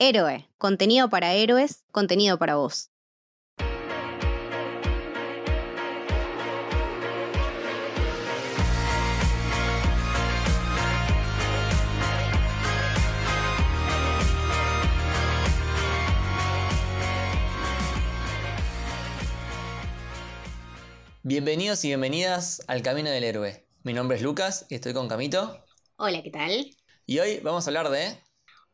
Héroe, contenido para héroes, contenido para vos. Bienvenidos y bienvenidas al Camino del Héroe. Mi nombre es Lucas y estoy con Camito. Hola, ¿qué tal? Y hoy vamos a hablar de...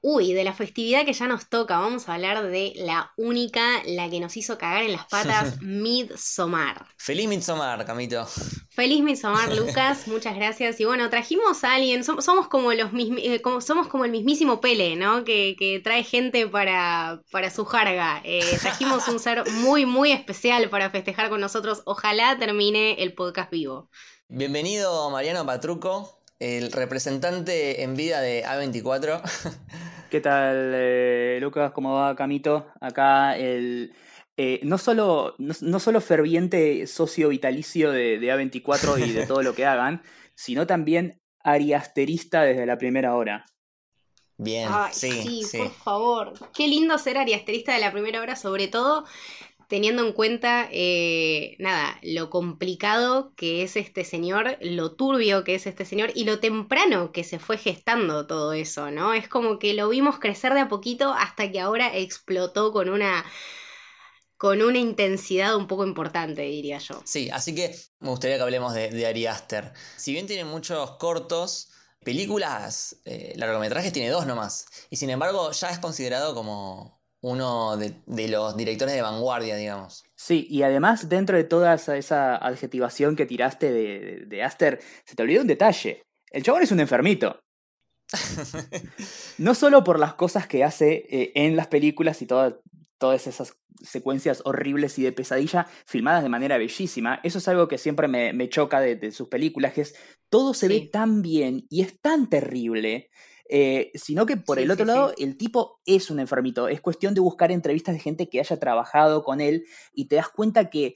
Uy, de la festividad que ya nos toca, vamos a hablar de la única, la que nos hizo cagar en las patas, Midsommar. Feliz Midsommar, Camito. Feliz Midsommar, Lucas, muchas gracias. Y bueno, trajimos a alguien, somos, como los eh, como, somos como el mismísimo Pele, ¿no? Que, trae gente para, para su jarga. Eh, trajimos un ser muy, muy especial para festejar con nosotros. Ojalá termine el podcast vivo. Bienvenido Mariano Patruco, el representante en vida de A24. ¿Qué tal, eh, Lucas? ¿Cómo va, Camito? Acá el... Eh, no, solo, no, solo ferviente socio vitalicio de, A24 y de todo lo que hagan, sino también ariasterista desde la primera hora. Bien, sí, sí, por favor. Qué lindo ser ariasterista de la primera hora, sobre todo teniendo en cuenta, eh, nada, lo complicado que es este señor, lo turbio que es este señor y lo temprano que se fue gestando todo eso, ¿no? Es como que lo vimos crecer de a poquito hasta que ahora explotó con una con una intensidad un poco importante, diría yo. Sí, así que me gustaría que hablemos de, de Ari Aster. Si bien tiene muchos cortos, películas, eh, largometrajes tiene dos nomás. Y sin embargo ya es considerado como uno de, los directores de vanguardia, digamos. Sí, y además dentro de toda esa, adjetivación que tiraste de, Aster, se te olvidó un detalle. El chabón es un enfermito. no solo por las cosas que hace eh, en las películas y todas esas secuencias horribles y de pesadilla filmadas de manera bellísima. Eso es algo que siempre me, choca de, sus películas, que es todo se ve tan bien y es tan terrible eh, sino que por el otro lado, el tipo es un enfermito. Es cuestión de buscar entrevistas de gente que haya trabajado con él y te das cuenta que,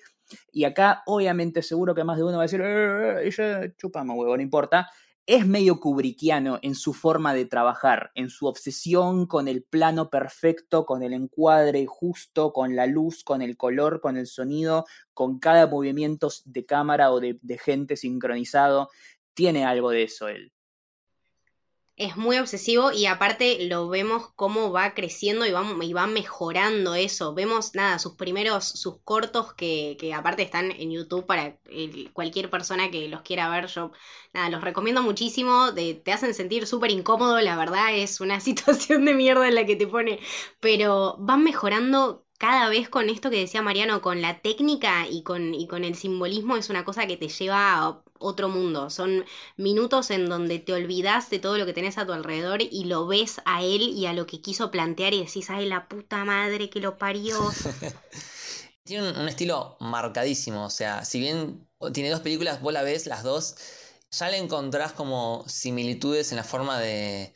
y acá obviamente seguro que más de uno va a decir, eh, ella chupamos huevo, no importa. Es medio kubrickiano en su forma de trabajar, en su obsesión con el plano perfecto, con el encuadre justo, con la luz, con el color, con el sonido, con cada movimiento de cámara o de gente sincronizado. Tiene algo de eso él es muy obsesivo y aparte lo vemos cómo va creciendo y va, y va mejorando eso. Vemos, nada, sus primeros, sus cortos que, que aparte están en YouTube para cualquier persona que los quiera ver. Yo, nada, los recomiendo muchísimo. Te hacen sentir súper incómodo, la verdad es una situación de mierda en la que te pone. Pero van mejorando cada vez con esto que decía Mariano, con la técnica y con, y con el simbolismo, es una cosa que te lleva a otro mundo. Son minutos en donde te olvidas de todo lo que tenés a tu alrededor y lo ves a él y a lo que quiso plantear y decís, ay, la puta madre que lo parió. tiene un, estilo marcadísimo, o sea, si bien tiene dos películas, vos la ves, las dos, ya le encontrás como similitudes en la forma de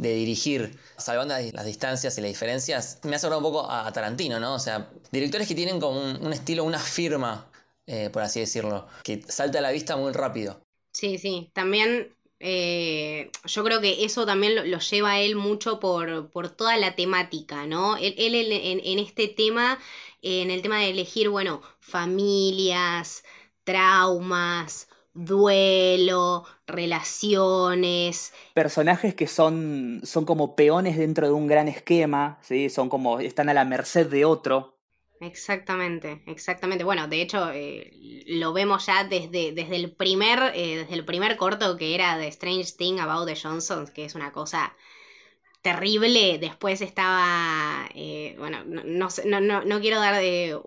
de dirigir, salvando las distancias y las diferencias, me ha acordado un poco a Tarantino, ¿no? O sea, directores que tienen como un, estilo, una firma, eh, por así decirlo, que salta a la vista muy rápido. Sí, sí, también eh, yo creo que eso también lo, lleva a él mucho por, por, toda la temática, ¿no? Él, en, en, este tema, en el tema de elegir, bueno, familias, traumas, duelo, relaciones. Personajes que son, son como peones dentro de un gran esquema, ¿sí? Son como, están a la merced de otro. Exactamente, exactamente. Bueno, de hecho, eh, lo vemos ya desde, desde, el primer, eh, desde el primer corto que era The Strange Thing About the Johnsons, que es una cosa terrible. Después estaba, eh, bueno, no, no, no, no, quiero dar de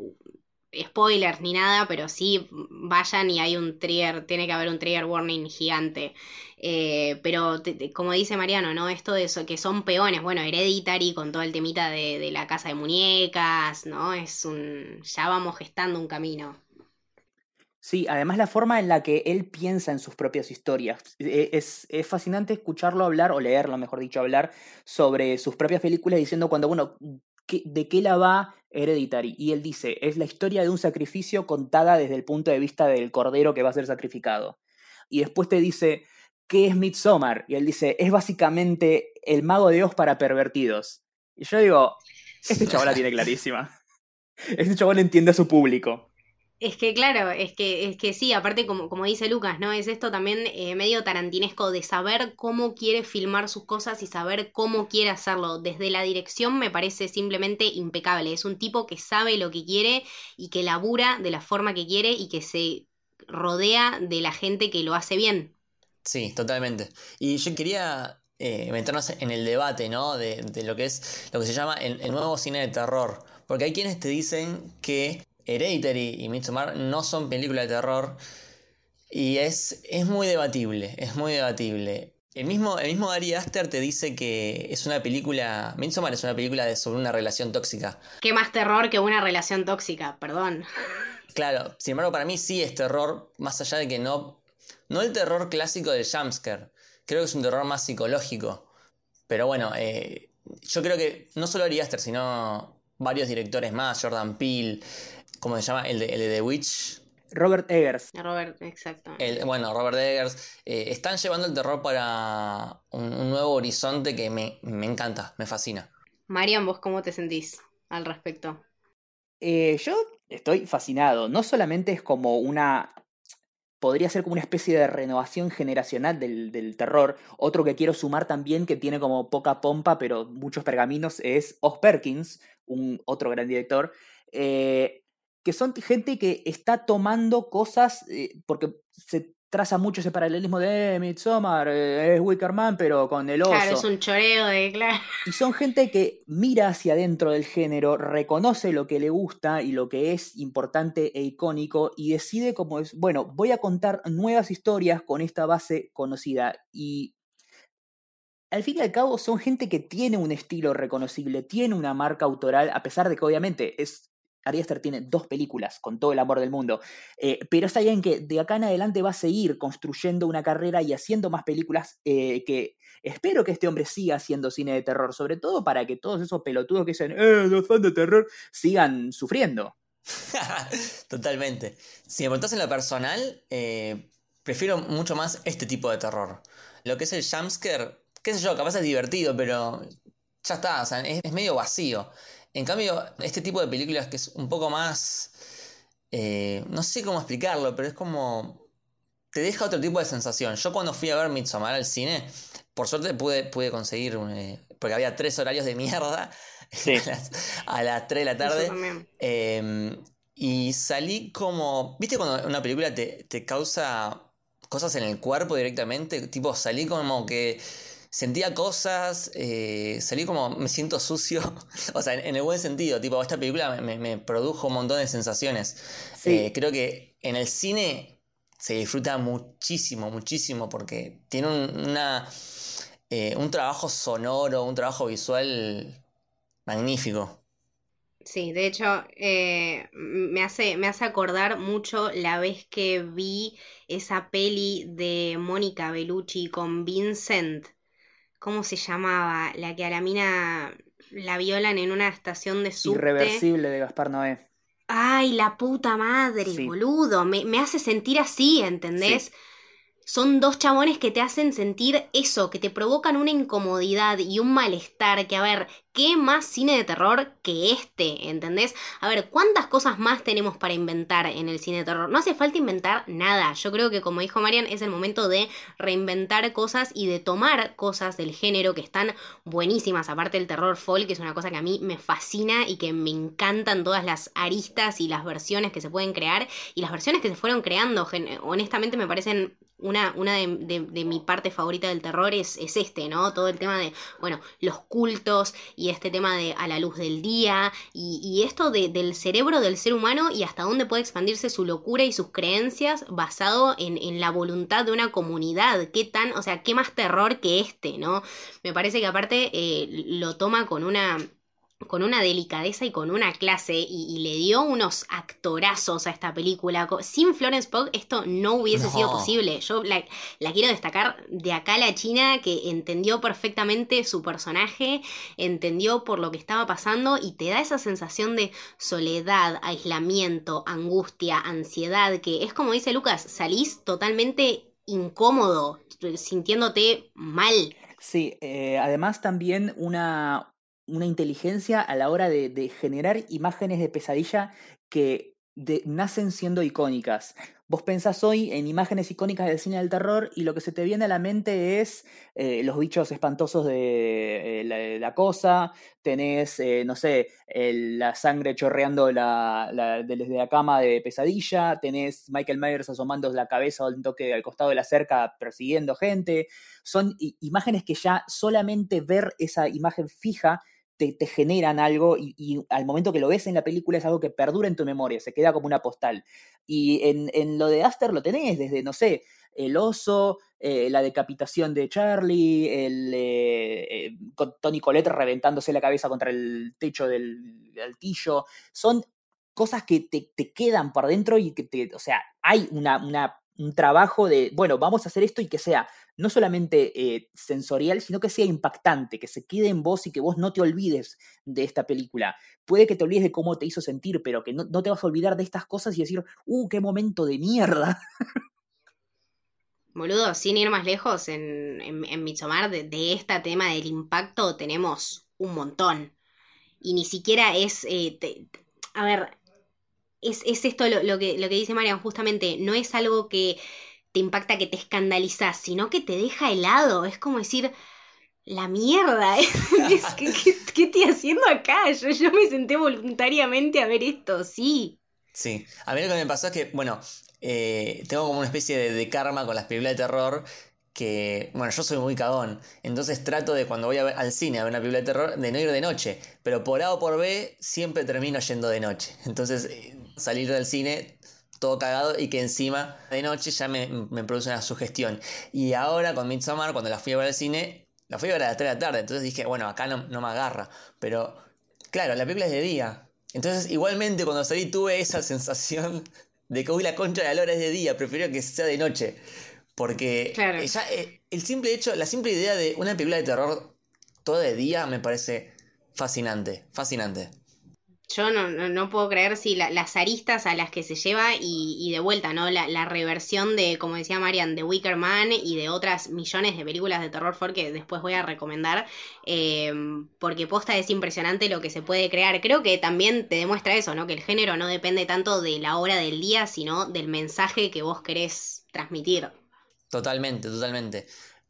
spoilers ni nada, pero sí vayan y hay un trigger, tiene que haber un trigger warning gigante. Eh, pero como dice Mariano, ¿no? Esto de eso, que son peones, bueno, Hereditary con todo el temita de, la casa de muñecas, ¿no? Es un. ya vamos gestando un camino. Sí, además la forma en la que él piensa en sus propias historias. E, es, es, fascinante escucharlo hablar, o leerlo, mejor dicho, hablar sobre sus propias películas diciendo cuando, bueno, de qué la va Hereditary. Y él dice, es la historia de un sacrificio contada desde el punto de vista del cordero que va a ser sacrificado. Y después te dice, ¿qué es Midsommar? Y él dice, es básicamente el mago de Oz para pervertidos. Y yo digo, este chaval la tiene clarísima. Este chaval entiende a su público. Es que claro, es que, es que sí, aparte como, como dice Lucas, ¿no? Es esto también eh, medio tarantinesco de saber cómo quiere filmar sus cosas y saber cómo quiere hacerlo. Desde la dirección me parece simplemente impecable. Es un tipo que sabe lo que quiere y que labura de la forma que quiere y que se rodea de la gente que lo hace bien. Sí, totalmente. Y yo quería eh, meternos en el debate, ¿no? De, de, lo que es lo que se llama el, el nuevo cine de terror. Porque hay quienes te dicen que Hereditary y Midsommar no son películas de terror. Y es, es muy debatible, es muy debatible. El mismo, el mismo Ari Aster te dice que es una película. Midsommar es una película de, sobre una relación tóxica. ¿Qué más terror que una relación tóxica? Perdón. Claro, sin embargo, para mí sí es terror, más allá de que no. No el terror clásico del jumpscare. Creo que es un terror más psicológico. Pero bueno, eh, yo creo que no solo Ari Aster, sino varios directores más, Jordan Peele, ¿Cómo se llama? El de, el de The Witch. Robert Eggers. Robert, exacto. El, bueno, Robert Eggers. Eh, están llevando el terror para un, un nuevo horizonte que me, me, encanta, me fascina. Marian, ¿vos cómo te sentís al respecto? Eh, yo estoy fascinado. No solamente es como una. Podría ser como una especie de renovación generacional del, del terror. Otro que quiero sumar también, que tiene como poca pompa, pero muchos pergaminos, es Oz Perkins, un otro gran director. Eh, que son gente que está tomando cosas, eh, porque se traza mucho ese paralelismo de eh, Midsommar, eh, es Wickerman, pero con el oso. Claro, es un choreo de, claro. Y son gente que mira hacia adentro del género, reconoce lo que le gusta y lo que es importante e icónico y decide como es, bueno, voy a contar nuevas historias con esta base conocida y al fin y al cabo son gente que tiene un estilo reconocible, tiene una marca autoral, a pesar de que obviamente es Ari Aster tiene dos películas con todo el amor del mundo, eh, pero es alguien que de acá en adelante va a seguir construyendo una carrera y haciendo más películas eh, que espero que este hombre siga haciendo cine de terror, sobre todo para que todos esos pelotudos que dicen, eh, los fans de terror, sigan sufriendo. Totalmente. Si me preguntas en lo personal, eh, prefiero mucho más este tipo de terror. Lo que es el jumpscare, qué sé yo, capaz es divertido, pero ya está, o sea, es, es medio vacío. En cambio, este tipo de películas que es un poco más... Eh, no sé cómo explicarlo, pero es como... Te deja otro tipo de sensación. Yo cuando fui a ver Midsommar al cine, por suerte pude, pude conseguir... Eh, porque había tres horarios de mierda sí. a, las, a, las, 3 de la tarde. Eh, y salí como... ¿Viste cuando una película te, te causa cosas en el cuerpo directamente? Tipo, salí como que sentía cosas, eh, salí como me siento sucio, o sea, en, en, el buen sentido, tipo, esta película me, me produjo un montón de sensaciones. Sí. Eh, creo que en el cine se disfruta muchísimo, muchísimo, porque tiene un, una, eh, un trabajo sonoro, un trabajo visual magnífico. Sí, de hecho, eh, me, hace, me hace acordar mucho la vez que vi esa peli de Mónica Bellucci con Vincent. ¿Cómo se llamaba? La que a la mina la violan en una estación de subte. Irreversible de Gaspar Noé. Ay, la puta madre, sí. boludo. Me, me, hace sentir así, ¿entendés? Sí. Son dos chabones que te hacen sentir eso, que te provocan una incomodidad y un malestar, que a ver, ¿qué más cine de terror que este? ¿Entendés? A ver, ¿cuántas cosas más tenemos para inventar en el cine de terror? No hace falta inventar nada. Yo creo que, como dijo Marian, es el momento de reinventar cosas y de tomar cosas del género que están buenísimas. Aparte del terror folk, que es una cosa que a mí me fascina y que me encantan todas las aristas y las versiones que se pueden crear y las versiones que se fueron creando. Honestamente me parecen una, una de, mi parte favorita del terror es, es, este, ¿no? Todo el tema de, bueno, los cultos este tema de a la luz del día y, y esto de, del cerebro del ser humano y hasta dónde puede expandirse su locura y sus creencias basado en, en la voluntad de una comunidad. ¿Qué tan, o sea, qué más terror que este, ¿no? Me parece que aparte eh, lo toma con una con una delicadeza y con una clase y, y, le dio unos actorazos a esta película. Sin Florence Pugh esto no hubiese no. sido posible. Yo la, la, quiero destacar de acá a la China que entendió perfectamente su personaje, entendió por lo que estaba pasando y te da esa sensación de soledad, aislamiento, angustia, ansiedad, que es como dice Lucas, salís totalmente incómodo, sintiéndote mal. Sí, eh, además también una, una inteligencia a la hora de, generar imágenes de pesadilla que nacen siendo icónicas. Vos pensás hoy en imágenes icónicas del cine del terror y lo que se te viene a la mente es eh, los bichos espantosos de eh, la, cosa, tenés, eh, no sé, la sangre chorreando la, desde la cama de pesadilla, tenés Michael Myers asomando la cabeza un toque al costado de la cerca persiguiendo gente. Son imágenes que ya solamente ver esa imagen fija te, generan algo y, al momento que lo ves en la película es algo que perdura en tu memoria, se queda como una postal. Y en, lo de Aster lo tenés desde, no sé, el oso, eh, la decapitación de Charlie, el, eh, eh, Tony Colette reventándose la cabeza contra el techo del altillo. Son cosas que te, te, quedan por dentro y que te, o sea, hay una, una, un trabajo de, bueno, vamos a hacer esto y que sea no solamente eh, sensorial, sino que sea impactante, que se quede en vos y que vos no te olvides de esta película. Puede que te olvides de cómo te hizo sentir, pero que no, te vas a olvidar de estas cosas y decir, ¡uh, qué momento de mierda! Boludo, sin ir más lejos, en, en, en de, este tema del impacto tenemos un montón. Y ni siquiera es... Eh, a ver, es, esto lo, lo, que, lo que dice Marian, justamente, no es algo que te impacta, que te escandalizas, sino que te deja helado. Es como decir, la mierda, ¿Qué, qué, estoy haciendo acá? Yo, yo me senté voluntariamente a ver esto, sí. Sí, a mí lo que me pasó es que, bueno, eh, tengo como una especie de, karma con las películas de terror que, bueno, yo soy muy cagón, entonces trato de cuando voy a ver, al cine a ver una película de terror de no ir de noche, pero por A o por B siempre termino yendo de noche. Entonces, eh, salir del cine todo cagado y que encima de noche ya me, produce una sugestión. Y ahora con Midsommar, cuando la fui a ver al cine, la fui a ver a las 3 de la tarde, entonces dije, bueno, acá no, no me agarra. Pero claro, la película es de día. Entonces igualmente cuando salí tuve esa sensación de que hoy la concha de la lora es de día, prefiero que sea de noche. Porque eh, el simple hecho, la simple idea de una película de terror todo de día me parece fascinante, fascinante yo no, no, puedo creer si las aristas a las que se lleva y, de vuelta, ¿no? La, reversión de, como decía Marian, de Wicker Man y de otras millones de películas de terror for que después voy a recomendar, em, porque posta es impresionante lo que se puede crear. Creo que también te demuestra eso, ¿no? Que el género no depende tanto de la hora del día, sino del mensaje que vos querés transmitir. Totalmente, totalmente.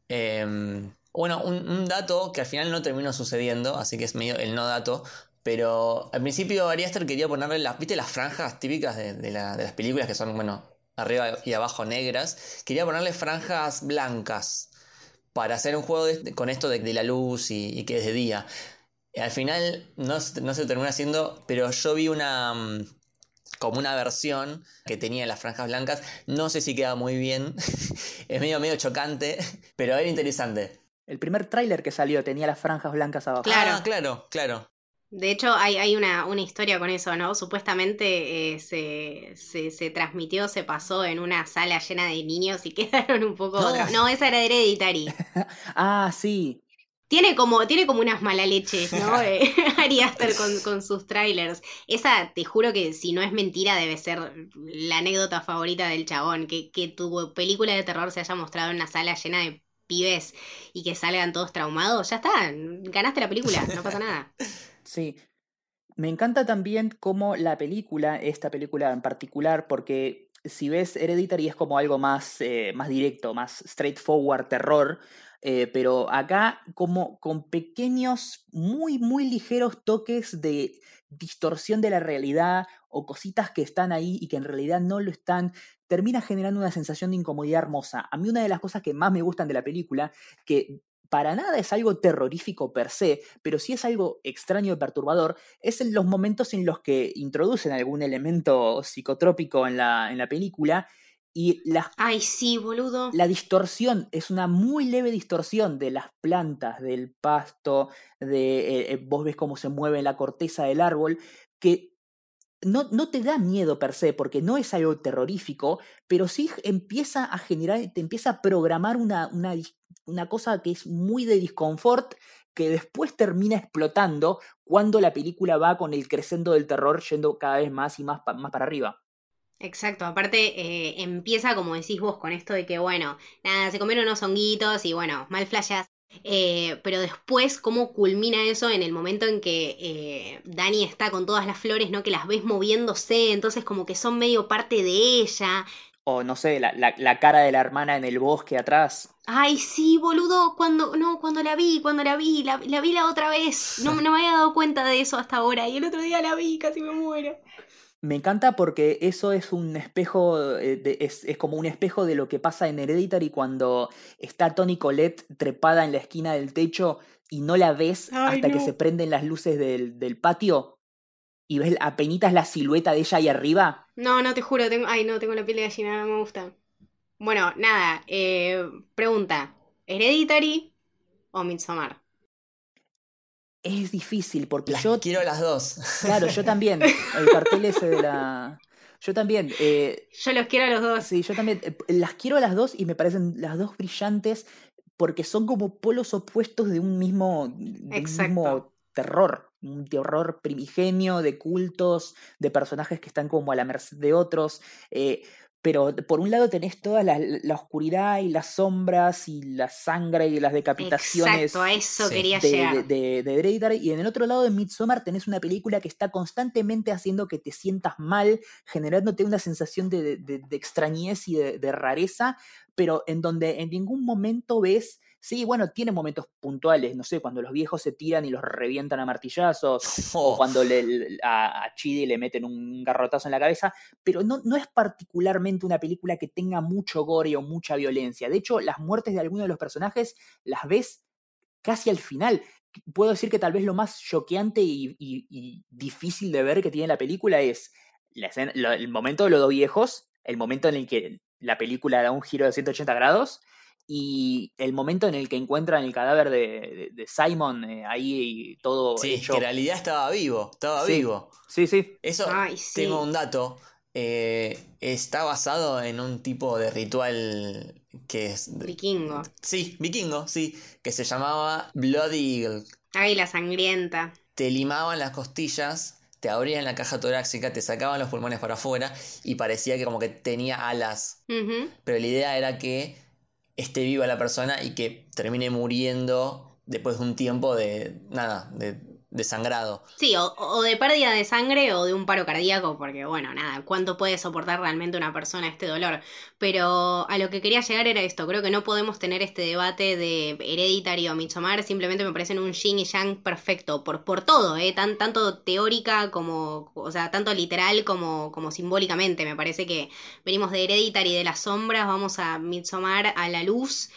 Em, bueno, un, dato que al final no terminó sucediendo, así que es medio el no dato, pero al principio Ari quería ponerle las, ¿viste las franjas típicas de, las películas que son, bueno, arriba y abajo negras? Quería ponerle franjas blancas para hacer un juego con esto de, la luz y, que es de día. Al final no, no se terminó haciendo, pero yo vi una mm, como una versión que tenía las franjas blancas. No sé si queda muy bien. es medio medio chocante, pero era interesante. El primer tráiler que salió tenía las franjas blancas abajo. Claro, ah, claro, claro. De hecho, hay, hay una, una, historia con eso, ¿no? Supuestamente eh, se, se, transmitió, se pasó en una sala llena de niños y quedaron un poco... No, no esa era Hereditary. ah, sí. Tiene como, tiene como unas mala leches, ¿no? Eh, Ari Aster con, con, sus trailers. Esa, te juro que si no es mentira, debe ser la anécdota favorita del chabón. Que, que tu película de terror se haya mostrado en una sala llena de pibes y que salgan todos traumados. Ya está, ganaste la película, no pasa nada. Sí. Me encanta también cómo la película, esta película en particular, porque si ves Hereditary es como algo más, eh, más directo, más straightforward terror, eh, pero acá como con pequeños, muy, muy ligeros toques de distorsión de la realidad o cositas que están ahí y que en realidad no lo están, termina generando una sensación de incomodidad hermosa. A mí una de las cosas que más me gustan de la película, que para nada es algo terrorífico per se, pero sí es algo extraño y perturbador, es en los momentos en los que introducen algún elemento psicotrópico en la, en la película y la, Ay, sí, boludo. La distorsión es una muy leve distorsión de las plantas, del pasto, de eh, eh, vos ves cómo se mueve la corteza del árbol, que no, no, te da miedo per se, porque no es algo terrorífico, pero sí empieza a generar, te empieza a programar una, una, una cosa que es muy de disconfort, que después termina explotando cuando la película va con el crescendo del terror yendo cada vez más y más, más para arriba. Exacto, aparte eh, empieza como decís vos con esto de que, bueno, nada, se comieron unos honguitos y bueno, mal flayas Eh, pero después, cómo culmina eso en el momento en que eh, Dani está con todas las flores, ¿no? Que las ves moviéndose, entonces como que son medio parte de ella. O no sé, la, la, cara de la hermana en el bosque atrás. Ay, sí, boludo, cuando, no, cuando la vi, cuando la vi, la, la vi la otra vez. No, no me había dado cuenta de eso hasta ahora. Y el otro día la vi, casi me muero. Me encanta porque eso es un espejo, eh, es, como un espejo de lo que pasa en Hereditary cuando está Tony Colette trepada en la esquina del techo y no la ves hasta que se prenden las luces del, del patio y ves apenitas la silueta de ella ahí arriba. No, no, te juro, tengo, ay no, tengo la piel de gallina, no me gusta. Bueno, nada, eh, pregunta, ¿Hereditary o Midsommar? Es difícil porque las yo... Quiero las dos. Claro, yo también. El cartel ese de la... Yo también. Eh, yo los quiero a los dos. Sí, yo también. Eh, las quiero a las dos y me parecen las dos brillantes porque son como polos opuestos de un mismo, de un mismo terror. Un terror primigenio de cultos, de personajes que están como a la merced de otros. Eh, pero por un lado tenés toda la, oscuridad y las sombras y la sangre y las decapitaciones a eso quería de, llegar. De, de, y en el otro lado de Midsommar tenés una película que está constantemente haciendo que te sientas mal, generándote una sensación de, extrañez y de, rareza, pero en donde en ningún momento ves Sí, bueno, tiene momentos puntuales, no sé, cuando los viejos se tiran y los revientan a martillazos, o cuando le, a, a, Chidi le meten un garrotazo en la cabeza, pero no, no es particularmente una película que tenga mucho gore o mucha violencia. De hecho, las muertes de algunos de los personajes las ves casi al final. Puedo decir que tal vez lo más choqueante y, difícil de ver que tiene la película es el momento de los dos viejos, el momento en el que la película da un giro de 180 grados y el momento en el que encuentran el cadáver de, Simon eh, ahí todo sí, que en realidad estaba vivo, estaba vivo. Sí, sí. Eso, tengo un dato, eh, está basado en un tipo de ritual que es... Vikingo. Sí, vikingo, sí, que se llamaba Bloody Eagle. Ay, la sangrienta. Te limaban las costillas te abrían la caja torácica, te sacaban los pulmones para afuera y parecía que como que tenía alas. Pero la idea era que esté viva la persona y que termine muriendo después de un tiempo de nada, de, sangrado. Sí, o, de pérdida de sangre o de un paro cardíaco, porque bueno, nada, ¿cuánto puede soportar realmente una persona este dolor? Pero a lo que quería llegar era esto, creo que no podemos tener este debate de hereditario o Midsommar, simplemente me parecen un yin y yang perfecto, por, por todo, ¿eh? Tan, tanto teórica como, o sea, tanto literal como, como simbólicamente, me parece que venimos de hereditary de las sombras, vamos a Midsommar a la luz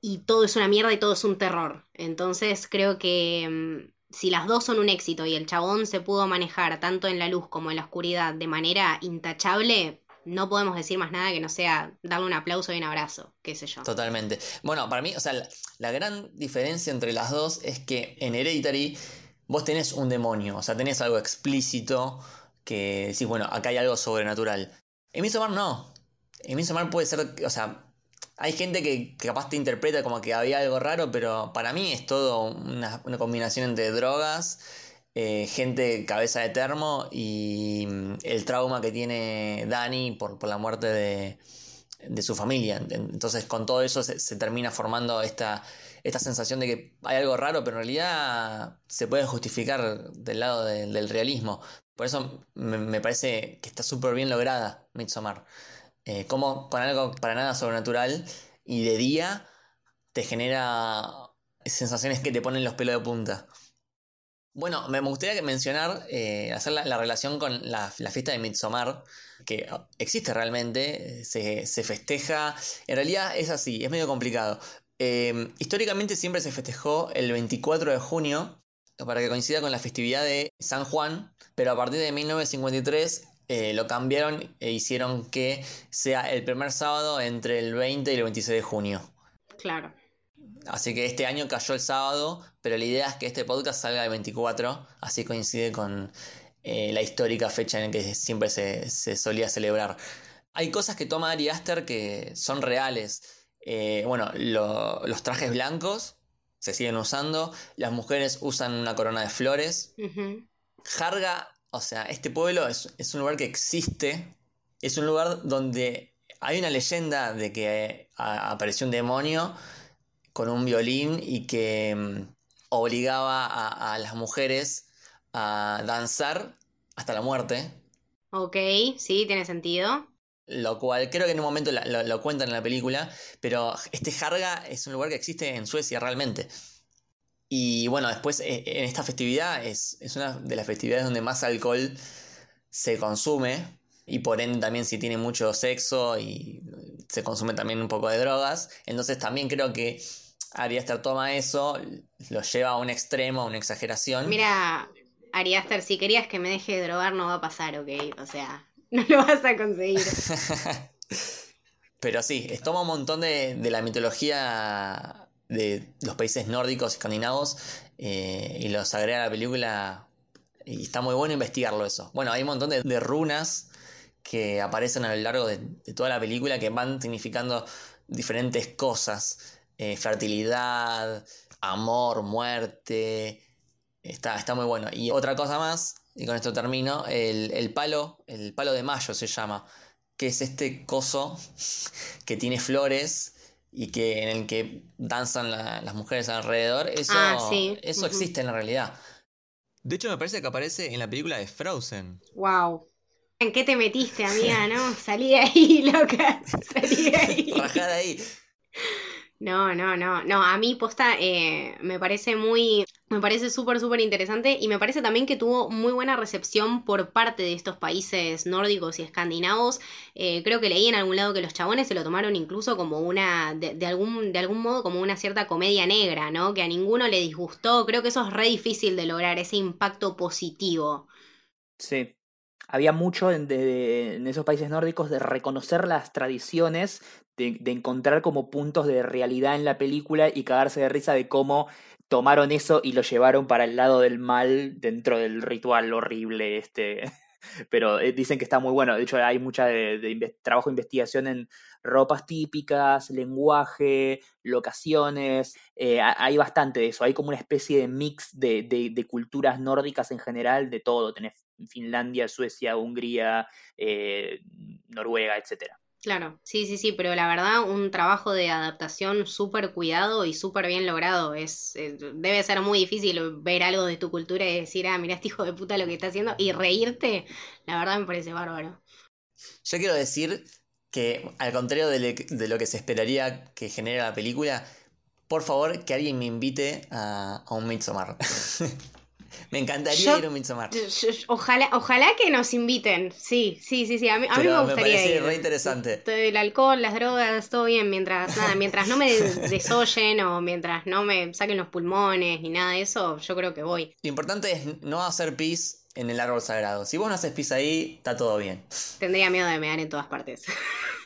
y todo es una mierda y todo es un terror. Entonces creo que mm, si las dos son un éxito y el chabón se pudo manejar tanto en la luz como en la oscuridad de manera intachable, no podemos decir más nada que no sea darle un aplauso y un abrazo, qué sé yo. Totalmente. Bueno, para mí, o sea, la, gran diferencia entre las dos es que en Hereditary vos tenés un demonio, o sea, tenés algo explícito que decís, bueno, acá hay algo sobrenatural. En Midsommar no. En Midsommar puede ser, o sea, hay gente que, capaz te interpreta como que había algo raro, pero para mí es todo una, combinación entre drogas, eh, gente cabeza de termo y mm, el trauma que tiene Dani por, la muerte de, su familia. Entonces con todo eso se, termina formando esta, esta sensación de que hay algo raro, pero en realidad se puede justificar del lado del realismo. Por eso me, me parece que está súper bien lograda Midsommar. Eh, como con algo para nada sobrenatural y de día te genera sensaciones que te ponen los pelos de punta. Bueno, me gustaría mencionar, eh, hacer la, relación con la, fiesta de Midsommar, que existe realmente, se, festeja, en realidad es así, es medio complicado. Eh, históricamente siempre se festejó el 24 de junio, para que coincida con la festividad de San Juan, pero a partir de 1953 eh, lo cambiaron e hicieron que sea el primer sábado entre el 20 y el 26 de junio. Claro. Así que este año cayó el sábado, pero la idea es que este podcast salga el 24, así coincide con eh, la histórica fecha en que siempre se, solía celebrar. Hay cosas que toma Ari Aster que son reales. Eh, bueno, los trajes blancos se siguen usando, las mujeres usan una corona de flores. Jarga o sea, este pueblo es, un lugar que existe, es un lugar donde hay una leyenda de que apareció un demonio con un violín y que mm, obligaba a, las mujeres a danzar hasta la muerte. Ok, sí, tiene sentido. Lo cual creo que en un momento lo, cuentan en la película, pero este Jarga es un lugar que existe en Suecia realmente. Y bueno, después eh, en esta festividad es, es una de las festividades donde más alcohol se consume y por ende también si tiene mucho sexo y se consume también un poco de drogas. Entonces también creo que Ari Aster toma eso, lo lleva a un extremo, a una exageración. Mira, Ari Aster, si querías que me deje de drogar no va a pasar, ¿ok? O sea, no lo vas a conseguir. Pero sí, toma un montón de, la mitología de los países nórdicos, escandinavos, eh, y los agrega a la película. Y está muy bueno investigarlo eso. Bueno, hay un montón de, runas que aparecen a lo largo de, toda la película que van significando diferentes cosas. Eh, fertilidad, amor, muerte. Está, está muy bueno. Y otra cosa más, y con esto termino, el, palo, el palo de mayo se llama, que es este coso que tiene flores y que en el que danzan las mujeres alrededor. Eso, ah, eso existe en la realidad. De hecho, me parece que aparece en la película de Frozen. Wow. ¿En qué te metiste, amiga? ¿No? Salí de ahí, loca. Salí de ahí. Rajada ahí. No, no, no, no, a mí posta eh, me parece muy, me parece súper, súper interesante y me parece también que tuvo muy buena recepción por parte de estos países nórdicos y escandinavos. Eh, creo que leí en algún lado que los chabones se lo tomaron incluso como una, de, algún, de algún modo como una cierta comedia negra, ¿no? Que a ninguno le disgustó. Creo que eso es re difícil de lograr, ese impacto positivo. Sí, había mucho en, en, esos países nórdicos de reconocer las tradiciones, de, encontrar como puntos de realidad en la película y cagarse de risa de cómo tomaron eso y lo llevaron para el lado del mal dentro del ritual horrible este. Pero eh, dicen que está muy bueno. De hecho, hay mucha de, trabajo de investigación en ropas típicas, lenguaje, locaciones. Eh, hay bastante de eso. Hay como una especie de mix de, de culturas nórdicas en general, de todo. Tenés Finlandia, Suecia, Hungría, eh, Noruega, etcétera. Claro, sí, sí, sí, pero la verdad un trabajo de adaptación súper cuidado y súper bien logrado. Es, debe ser muy difícil ver algo de tu cultura y decir, ah, mira este hijo de puta lo que está haciendo y reírte. La verdad me parece bárbaro. Yo quiero decir que al contrario de, lo que se esperaría que genere la película, por favor que alguien me invite a, a un Midsommar. Me encantaría ir a un Midsommar. Ojalá, ojalá que nos inviten. Sí, sí, sí, sí. A mí, a mí me gustaría me ir. re interesante. El alcohol, las drogas, todo bien. Mientras, nada, mientras no me desoyen o mientras no me saquen los pulmones ni nada de eso, yo creo que voy. Lo importante es no hacer pis en el árbol sagrado. Si vos no haces pis ahí, está todo bien. Tendría miedo de mear en todas partes.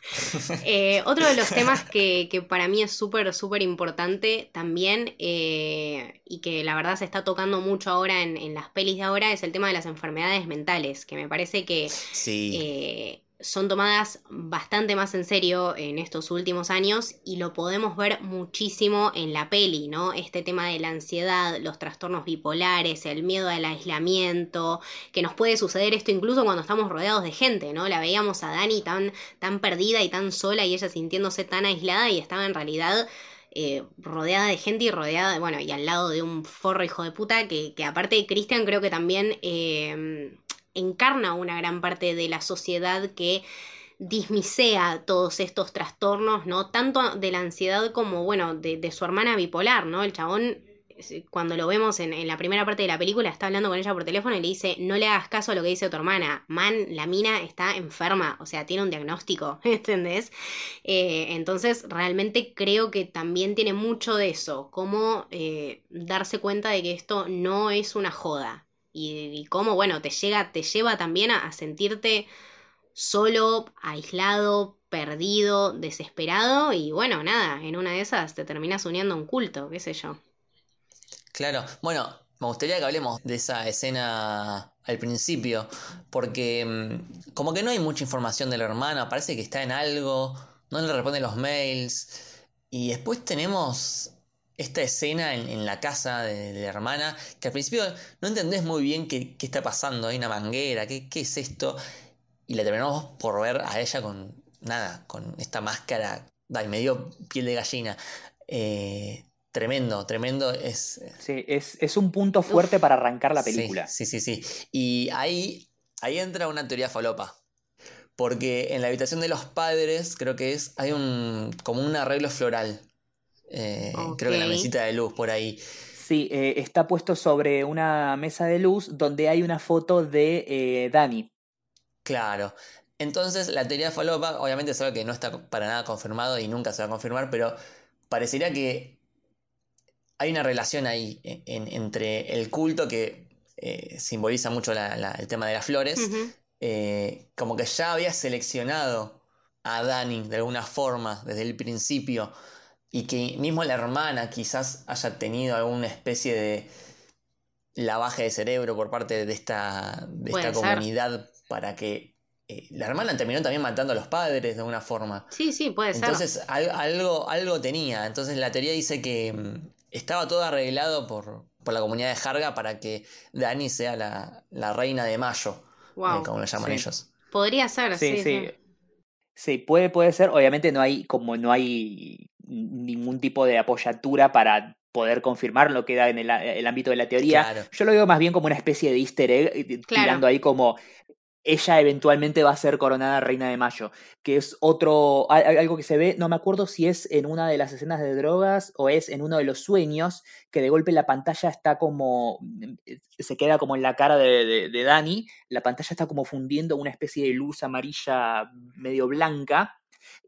Eh, otro de los temas que, para mí es súper, súper importante también eh, y que la verdad se está tocando mucho ahora en, las pelis de ahora es el tema de las enfermedades mentales, que me parece que sí. Eh, son tomadas bastante más en serio en estos últimos años y lo podemos ver muchísimo en la peli, ¿no? Este tema de la ansiedad, los trastornos bipolares, el miedo al aislamiento, que nos puede suceder esto incluso cuando estamos rodeados de gente, ¿no? La veíamos a Dani tan, tan perdida y tan sola y ella sintiéndose tan aislada y estaba en realidad... Eh, rodeada de gente y rodeada, bueno, y al lado de un forro hijo de puta, que, que aparte de Cristian creo que también eh, encarna una gran parte de la sociedad que dismisea todos estos trastornos, ¿no? Tanto de la ansiedad como, bueno, de, su hermana bipolar, ¿no? El chabón, cuando lo vemos en, la primera parte de la película, está hablando con ella por teléfono y le dice, no le hagas caso a lo que dice tu hermana, man, la mina está enferma, o sea, tiene un diagnóstico, ¿entendés? Eh, entonces, realmente creo que también tiene mucho de eso, como eh, darse cuenta de que esto no es una joda, y, cómo, bueno, te llega, te lleva también a, sentirte solo, aislado, perdido, desesperado y bueno, nada, en una de esas te terminas uniendo a un culto, qué sé yo. Claro, bueno, me gustaría que hablemos de esa escena al principio, porque mm, como que no hay mucha información de la hermana, parece que está en algo, no le responde los mails, y después tenemos esta escena en, la casa de, la hermana, que al principio no entendés muy bien qué, está pasando, hay una manguera, qué, qué, es esto, y la terminamos por ver a ella con nada, con esta máscara, ay, medio piel de gallina. Eh, tremendo, tremendo. Es, sí, es, es un punto fuerte para arrancar la película. Sí, sí, sí, Y ahí, ahí entra una teoría falopa. Porque en la habitación de los padres, creo que es, hay un como un arreglo floral. Eh, creo que la mesita de luz por ahí. Sí, eh, está puesto sobre una mesa de luz donde hay una foto de eh, Dani. Claro. Entonces, la teoría de falopa, obviamente es algo que no está para nada confirmado y nunca se va a confirmar, pero parecería que hay una relación ahí entre el culto que simboliza mucho el tema de las flores como que ya había seleccionado a Dani de alguna forma desde el principio y que mismo la hermana quizás haya tenido alguna especie de lavaje de cerebro por parte de esta, de esta comunidad para que eh, la hermana terminó también matando a los padres de alguna forma. Sí, sí, puede ser. Entonces algo, algo tenía. Entonces la teoría dice que mm, estaba todo arreglado por, la comunidad de Jarga para que Dani sea la, la reina de Mayo. Eh, como lo llaman ellos. Podría ser, sí, sí. sí. puede, puede ser. Obviamente no hay, como no hay ningún tipo de apoyatura para poder confirmar lo que da en el, ámbito de la teoría. Yo lo veo más bien como una especie de easter egg, eh, tirando ahí como ella eventualmente va a ser coronada reina de mayo, que es otro, algo que se ve, no me acuerdo si es en una de las escenas de drogas o es en uno de los sueños, que de golpe la pantalla está como, eh, se queda como en la cara de, de, Dani, la pantalla está como fundiendo una especie de luz amarilla medio blanca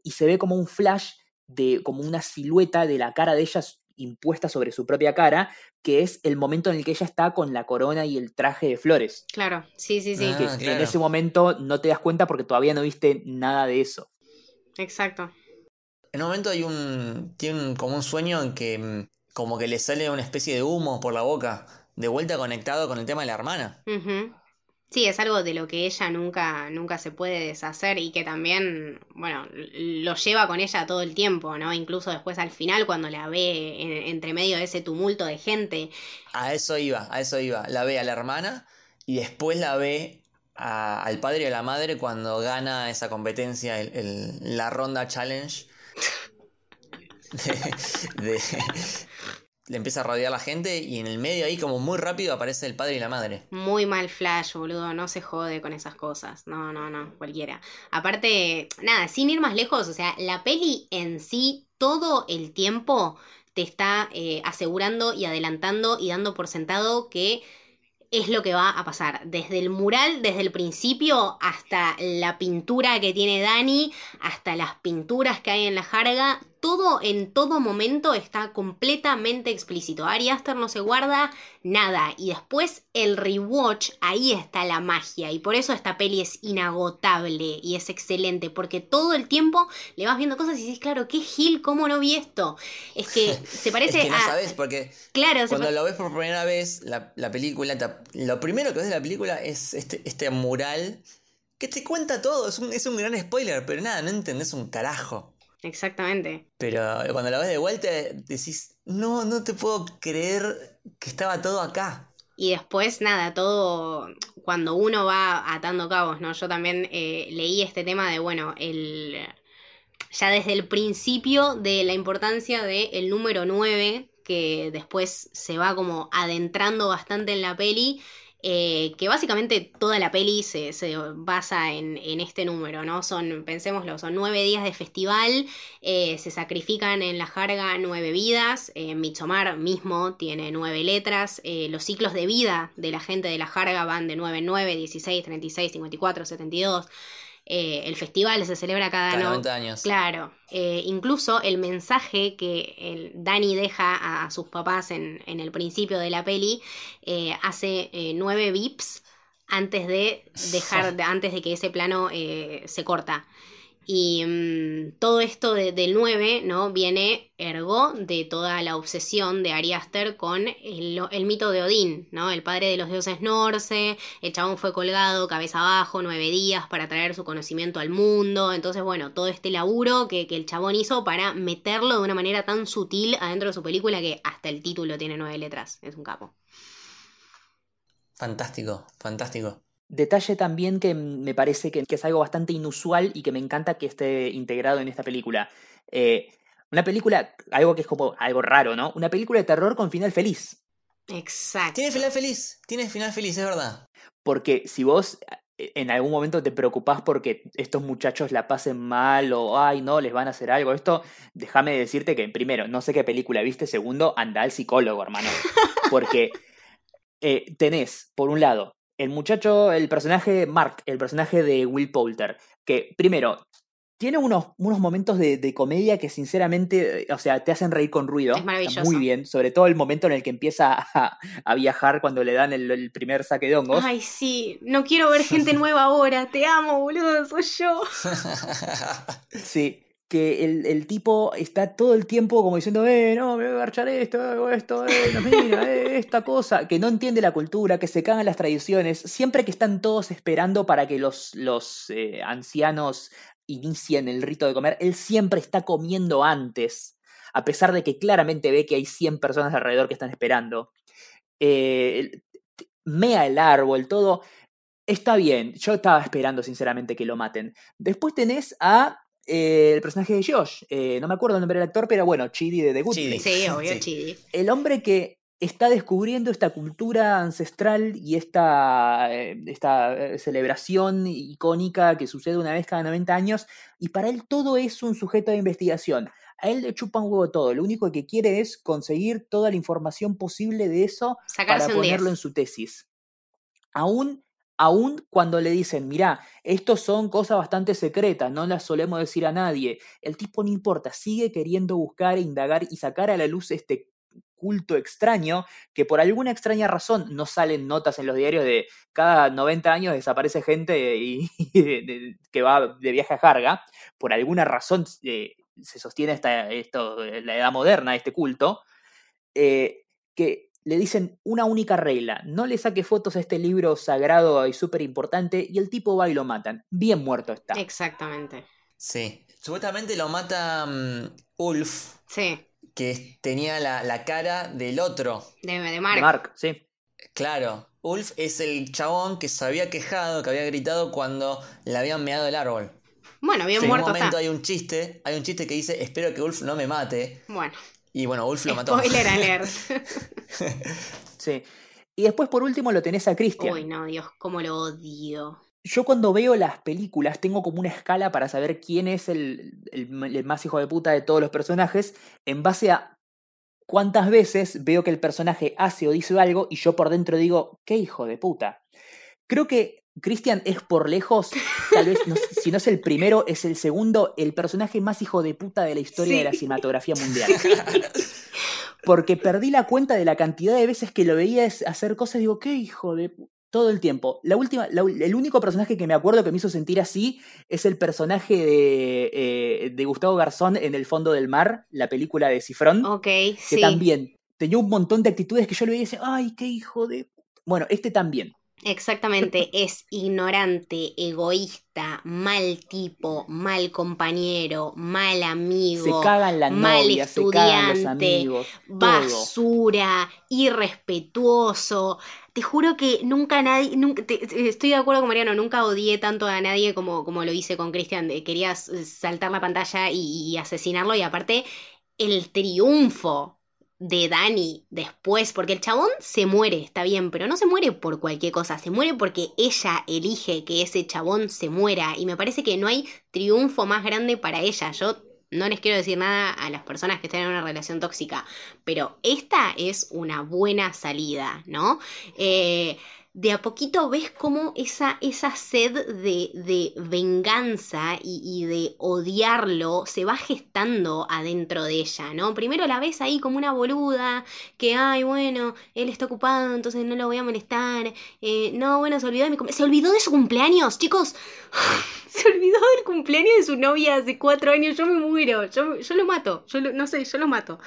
y se ve como un flash de como una silueta de la cara de ella impuesta sobre su propia cara, que es el momento en el que ella está con la corona y el traje de flores. Claro, sí, sí, sí. Ah, en ese momento no te das cuenta porque todavía no viste nada de eso. Exacto. En un momento hay un. tiene como un sueño en que mm, como que le sale una especie de humo por la boca, de vuelta conectado con el tema de la hermana. Sí, es algo de lo que ella nunca, nunca se puede deshacer y que también, bueno, lo lleva con ella todo el tiempo, ¿no? Incluso después al final cuando la ve entre medio de ese tumulto de gente. A eso iba, a eso iba. La ve a la hermana y después la ve al padre y a la madre cuando gana esa competencia, la ronda challenge. de, le empieza a rodear la gente y en el medio ahí como muy rápido aparece el padre y la madre. Muy mal flash, boludo, no se jode con esas cosas. No, no, no, cualquiera. Aparte, nada, sin ir más lejos, o sea, la peli en sí todo el tiempo te está eh, asegurando y adelantando y dando por sentado que es lo que va a pasar. Desde el mural, desde el principio, hasta la pintura que tiene Dani, hasta las pinturas que hay en la jarga, todo en todo momento está completamente explícito. Ari Aster no se guarda nada. Y después el rewatch, ahí está la magia. Y por eso esta peli es inagotable y es excelente. Porque todo el tiempo le vas viendo cosas y dices, claro, qué Gil, ¿cómo no vi esto? Es que se parece es que no sabes, porque claro, cuando lo ves por primera vez, la, película, lo primero que ves de la película es este, este mural que te cuenta todo. Es un, es un gran spoiler, pero nada, no entendés un carajo. Exactamente. Pero cuando la ves de vuelta decís, no, no te puedo creer que estaba todo acá. Y después, nada, todo, cuando uno va atando cabos, ¿no? Yo también eh, leí este tema de, bueno, el, ya desde el principio de la importancia del el número 9, que después se va como adentrando bastante en la peli eh, que básicamente toda la peli se, basa en, este número, ¿no? Son, pensémoslo, son nueve días de festival, eh, se sacrifican en la jarga nueve vidas, eh, Mitsomar mismo tiene nueve letras, los ciclos de vida de la gente de la jarga van de 9 en 9, 16, 36, 54, 72. Eh, el festival se celebra cada, cada 90 años. Claro. Eh, incluso el mensaje que el Dani deja a, sus papás en, el principio de la peli eh, hace nueve bips antes de dejar, antes de que ese plano se corta. Y mm, todo esto del 9, ¿no? Viene ergo de toda la obsesión de Ari Aster con el, mito de Odín, ¿no? El padre de los dioses Norse, el chabón fue colgado cabeza abajo nueve días para traer su conocimiento al mundo. Entonces, bueno, todo este laburo que, que el chabón hizo para meterlo de una manera tan sutil adentro de su película que hasta el título tiene nueve letras. Es un capo. Fantástico, fantástico. Detalle también que me parece que, es algo bastante inusual y que me encanta que esté integrado en esta película. Eh, Una película, algo que es como algo raro, ¿no? Una película de terror con final feliz. Exacto. Tiene final feliz, tiene final feliz, es verdad. Porque si vos eh, en algún momento te preocupás porque estos muchachos la pasen mal o, ay, no, les van a hacer algo, esto, déjame decirte que, primero, no sé qué película viste, segundo, anda al psicólogo, hermano. Porque eh, tenés, por un lado, el muchacho, el personaje Mark, el personaje de Will Poulter, que primero tiene unos, unos momentos de, de, comedia que sinceramente, eh, o sea, te hacen reír con ruido. Es maravilloso. Está muy bien, sobre todo el momento en el que empieza a, a viajar cuando le dan el, el, primer saque de hongos. Ay, sí, no quiero ver gente nueva ahora, te amo, boludo, soy yo. sí, que el, el, tipo está todo el tiempo como diciendo, eh, no, me voy a garchar esto, esto, eh, no, mira, eh, esta cosa, que no entiende la cultura, que se cagan las tradiciones, siempre que están todos esperando para que los, los eh, ancianos inicien el rito de comer, él siempre está comiendo antes, a pesar de que claramente ve que hay 100 personas alrededor que están esperando. Eh, mea el árbol, todo. Está bien, yo estaba esperando sinceramente que lo maten. Después tenés a eh, el personaje de Josh, eh, no me acuerdo el nombre del actor, pero bueno, Chidi de The Good Chidi. Sí, obvio, sí. Chidi. El hombre que está descubriendo esta cultura ancestral y esta, eh, esta celebración icónica que sucede una vez cada 90 años, y para él todo es un sujeto de investigación. A él le chupa un huevo todo, lo único que quiere es conseguir toda la información posible de eso Sacarse para ponerlo en su tesis. Aún Aún cuando le dicen, mirá, estos son cosas bastante secretas, no las solemos decir a nadie, el tipo no importa, sigue queriendo buscar, indagar y sacar a la luz este culto extraño que por alguna extraña razón no salen notas en los diarios de cada 90 años desaparece gente y, que va de viaje a Jarga, por alguna razón eh, se sostiene esta, esto, la edad moderna, este culto, eh, que le dicen una única regla, no le saque fotos a este libro sagrado y súper importante y el tipo va y lo matan. Bien muerto está. Exactamente. Sí. Supuestamente lo mata um, Ulf. Sí. Que tenía la, la cara del otro. De, de Mark. De Mark, sí. Claro. Ulf es el chabón que se había quejado, que había gritado cuando le habían meado el árbol. Bueno, bien en muerto un momento está. hay un chiste, hay un chiste que dice, espero que Ulf no me mate. Bueno. Y bueno, Ulf lo mató. Spoiler alert. sí. Y después, por último, lo tenés a Christian. Uy, no, Dios, cómo lo odio. Yo cuando veo las películas tengo como una escala para saber quién es el, el, el, más hijo de puta de todos los personajes en base a cuántas veces veo que el personaje hace o dice algo y yo por dentro digo, qué hijo de puta. Creo que Christian es por lejos, tal vez, no, si no es el primero, es el segundo, el personaje más hijo de puta de la historia sí. de la cinematografía mundial. Porque perdí la cuenta de la cantidad de veces que lo veía hacer cosas y digo, qué hijo de todo el tiempo. La última, la, el único personaje que me acuerdo que me hizo sentir así es el personaje de, eh, de Gustavo Garzón en El fondo del mar, la película de Cifrón. Ok, que sí. también tenía un montón de actitudes que yo le veía y decía, ay, qué hijo de... Bueno, este también. Exactamente, es ignorante, egoísta, mal tipo, mal compañero, mal amigo, se cagan la mal novia, estudiante, se cagan los amigos, basura, irrespetuoso. Te juro que nunca nadie, nunca, te, estoy de acuerdo con Mariano, nunca odié tanto a nadie como, como lo hice con Cristian, quería saltar la pantalla y, y asesinarlo y aparte el triunfo de Dani después, porque el chabón se muere, está bien, pero no se muere por cualquier cosa, se muere porque ella elige que ese chabón se muera y me parece que no hay triunfo más grande para ella. Yo no les quiero decir nada a las personas que están en una relación tóxica, pero esta es una buena salida, ¿no? Eh, de a poquito ves cómo esa, esa sed de, de venganza y, de odiarlo se va gestando adentro de ella, ¿no? Primero la ves ahí como una boluda, que, ay, bueno, él está ocupado, entonces no lo voy a molestar. Eh, no, bueno, se olvidó de mi. ¿Se olvidó de su cumpleaños, chicos? se olvidó del cumpleaños de su novia hace cuatro años, yo me muero, yo, yo lo mato, yo lo, no sé, yo lo mato.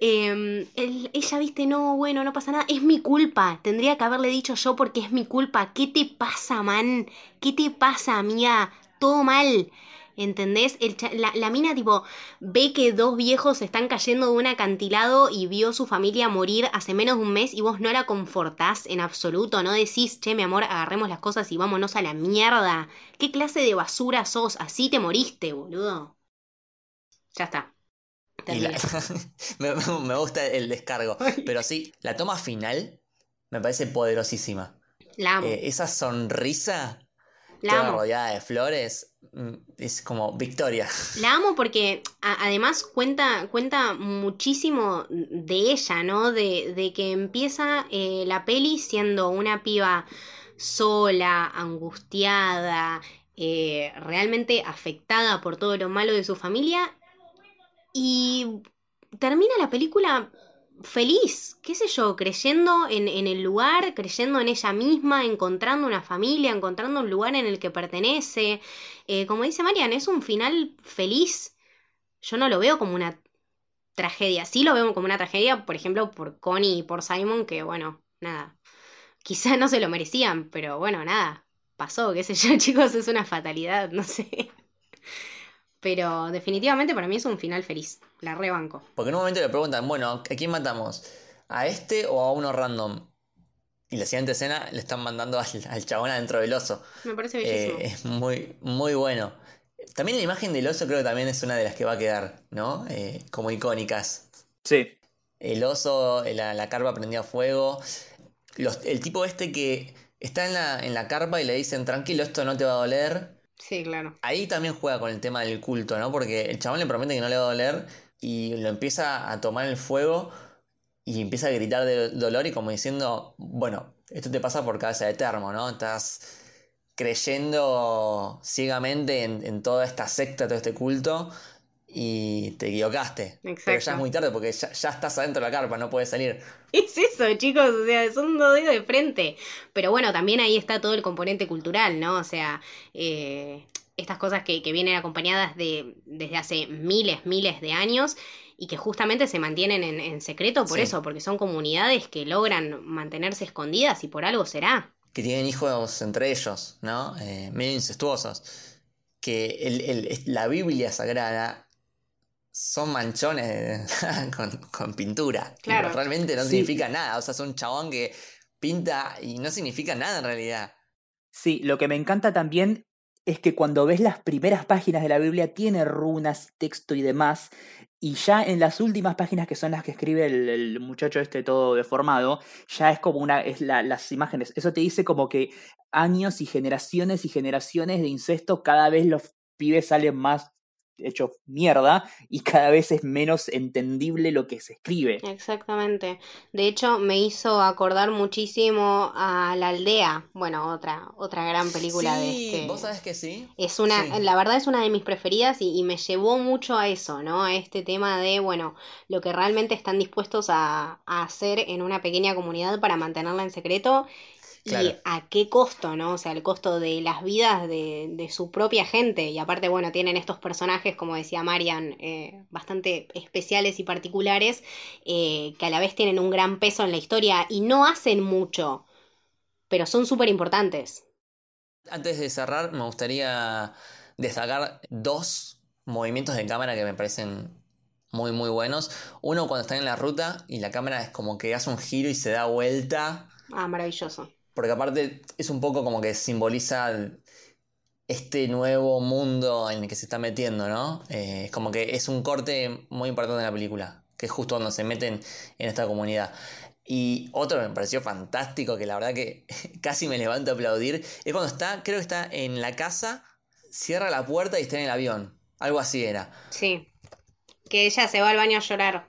Él, ella, viste, no, bueno, no pasa nada, es mi culpa, tendría que haberle dicho yo porque es mi culpa, ¿qué te pasa, man? ¿Qué te pasa, amiga? Todo mal. ¿Entendés? El, la, la, mina, tipo, ve que dos viejos están cayendo de un acantilado y vio su familia morir hace menos de un mes y vos no la confortás en absoluto. No decís, che, mi amor, agarremos las cosas y vámonos a la mierda. ¿Qué clase de basura sos? Así te moriste, boludo. Ya está. me, gusta el descargo. Pero sí, la toma final me parece poderosísima. La amo. Eh, esa sonrisa La toda amo. rodeada de flores mm, es como victoria. La amo porque a- además cuenta, cuenta muchísimo de ella, ¿no? De, de que empieza eh, la peli siendo una piba sola, angustiada, eh, realmente afectada por todo lo malo de su familia. Y termina la película feliz, qué sé yo, creyendo en, en el lugar, creyendo en ella misma, encontrando una familia, encontrando un lugar en el que pertenece. Eh, como dice Marian, es un final feliz. Yo no lo veo como una tragedia. Sí lo veo como una tragedia, por ejemplo, por Connie y por Simon, que bueno, nada. Quizá no se lo merecían, pero bueno, nada. Pasó, qué sé yo, chicos, es una fatalidad, no sé. Pero definitivamente para mí es un final feliz. La rebanco. Porque en un momento le preguntan, bueno, ¿a quién matamos? ¿A este o a uno random? Y la siguiente escena le están mandando al, al chabón adentro del oso. Me parece Eh, bellísimo. es muy, muy bueno. También la imagen del oso creo que también es una de las que va a quedar, ¿no? Eh, como icónicas. Sí. El oso, la, la carpa prendida a fuego. Los- el tipo este que está en la, en la carpa y le dicen, tranquilo, esto no te va a doler. Sí, claro. Ahí también juega con el tema del culto, ¿no? Porque el chabón le promete que no le va a doler y lo empieza a tomar el fuego y empieza a gritar de dolor y como diciendo, bueno, esto te pasa por cabeza de termo, ¿no? Estás creyendo ciegamente en, en toda esta secta, todo este culto y te equivocaste. Pero ya Exacto. es muy tarde porque ya, ya estás adentro de la carpa, no puedes salir. Es eso, chicos, o sea, son dos dedos de frente. Pero bueno, también ahí está todo el componente cultural, ¿no? O sea, eh, estas cosas que, que vienen acompañadas de desde hace miles, miles de años y que justamente se mantienen en, en secreto por Sí. eso, porque son comunidades que logran mantenerse escondidas y por algo será. que tienen hijos entre ellos, ¿no? Eh, medio incestuosos. Que el- el- la Biblia sagrada son manchones con, con pintura. Claro. realmente no Sí. significa nada. O sea, es un chabón que pinta y no significa nada en realidad. Sí, lo que me encanta también es que cuando ves las primeras páginas de la Biblia tiene runas, texto y demás, y ya en las últimas páginas que son las que escribe el, el muchacho este todo deformado, ya es como una, es la- las imágenes, eso te dice como que años y generaciones y generaciones de incesto, cada vez los pibes salen más hechos mierda y cada vez es menos entendible lo que se escribe. Exactamente. De hecho, me hizo acordar muchísimo a La Aldea. Bueno, otra, otra gran película de sí, este. vos sabés que sí. Es una, Sí. la verdad es una de mis preferidas y, y me llevó mucho a eso, ¿no? A este tema de, bueno, lo que realmente están dispuestos a, a hacer en una pequeña comunidad para mantenerla en secreto y a qué costo, ¿no? O sea, el costo de las vidas de, de su propia gente. Y aparte, bueno, tienen estos personajes, como decía Marian, eh, bastante especiales y particulares, eh, que a la vez tienen un gran peso en la historia y no hacen mucho, pero son súper importantes. Antes de cerrar, me gustaría destacar dos movimientos de cámara que me parecen muy, muy buenos. Uno cuando están en la ruta y la cámara es como que hace un giro y se da vuelta. Ah, maravilloso. Porque aparte es un poco como que simboliza este nuevo mundo en el que se está metiendo, ¿no? Eh, es como que es un corte muy importante en la película, que es justo cuando se meten en esta comunidad. Y otro que me pareció fantástico, que la verdad que casi me levanto a aplaudir, es cuando está, creo que está en la casa, cierra la puerta y está en el avión. Algo así era. Sí. Que ella se va al baño a llorar.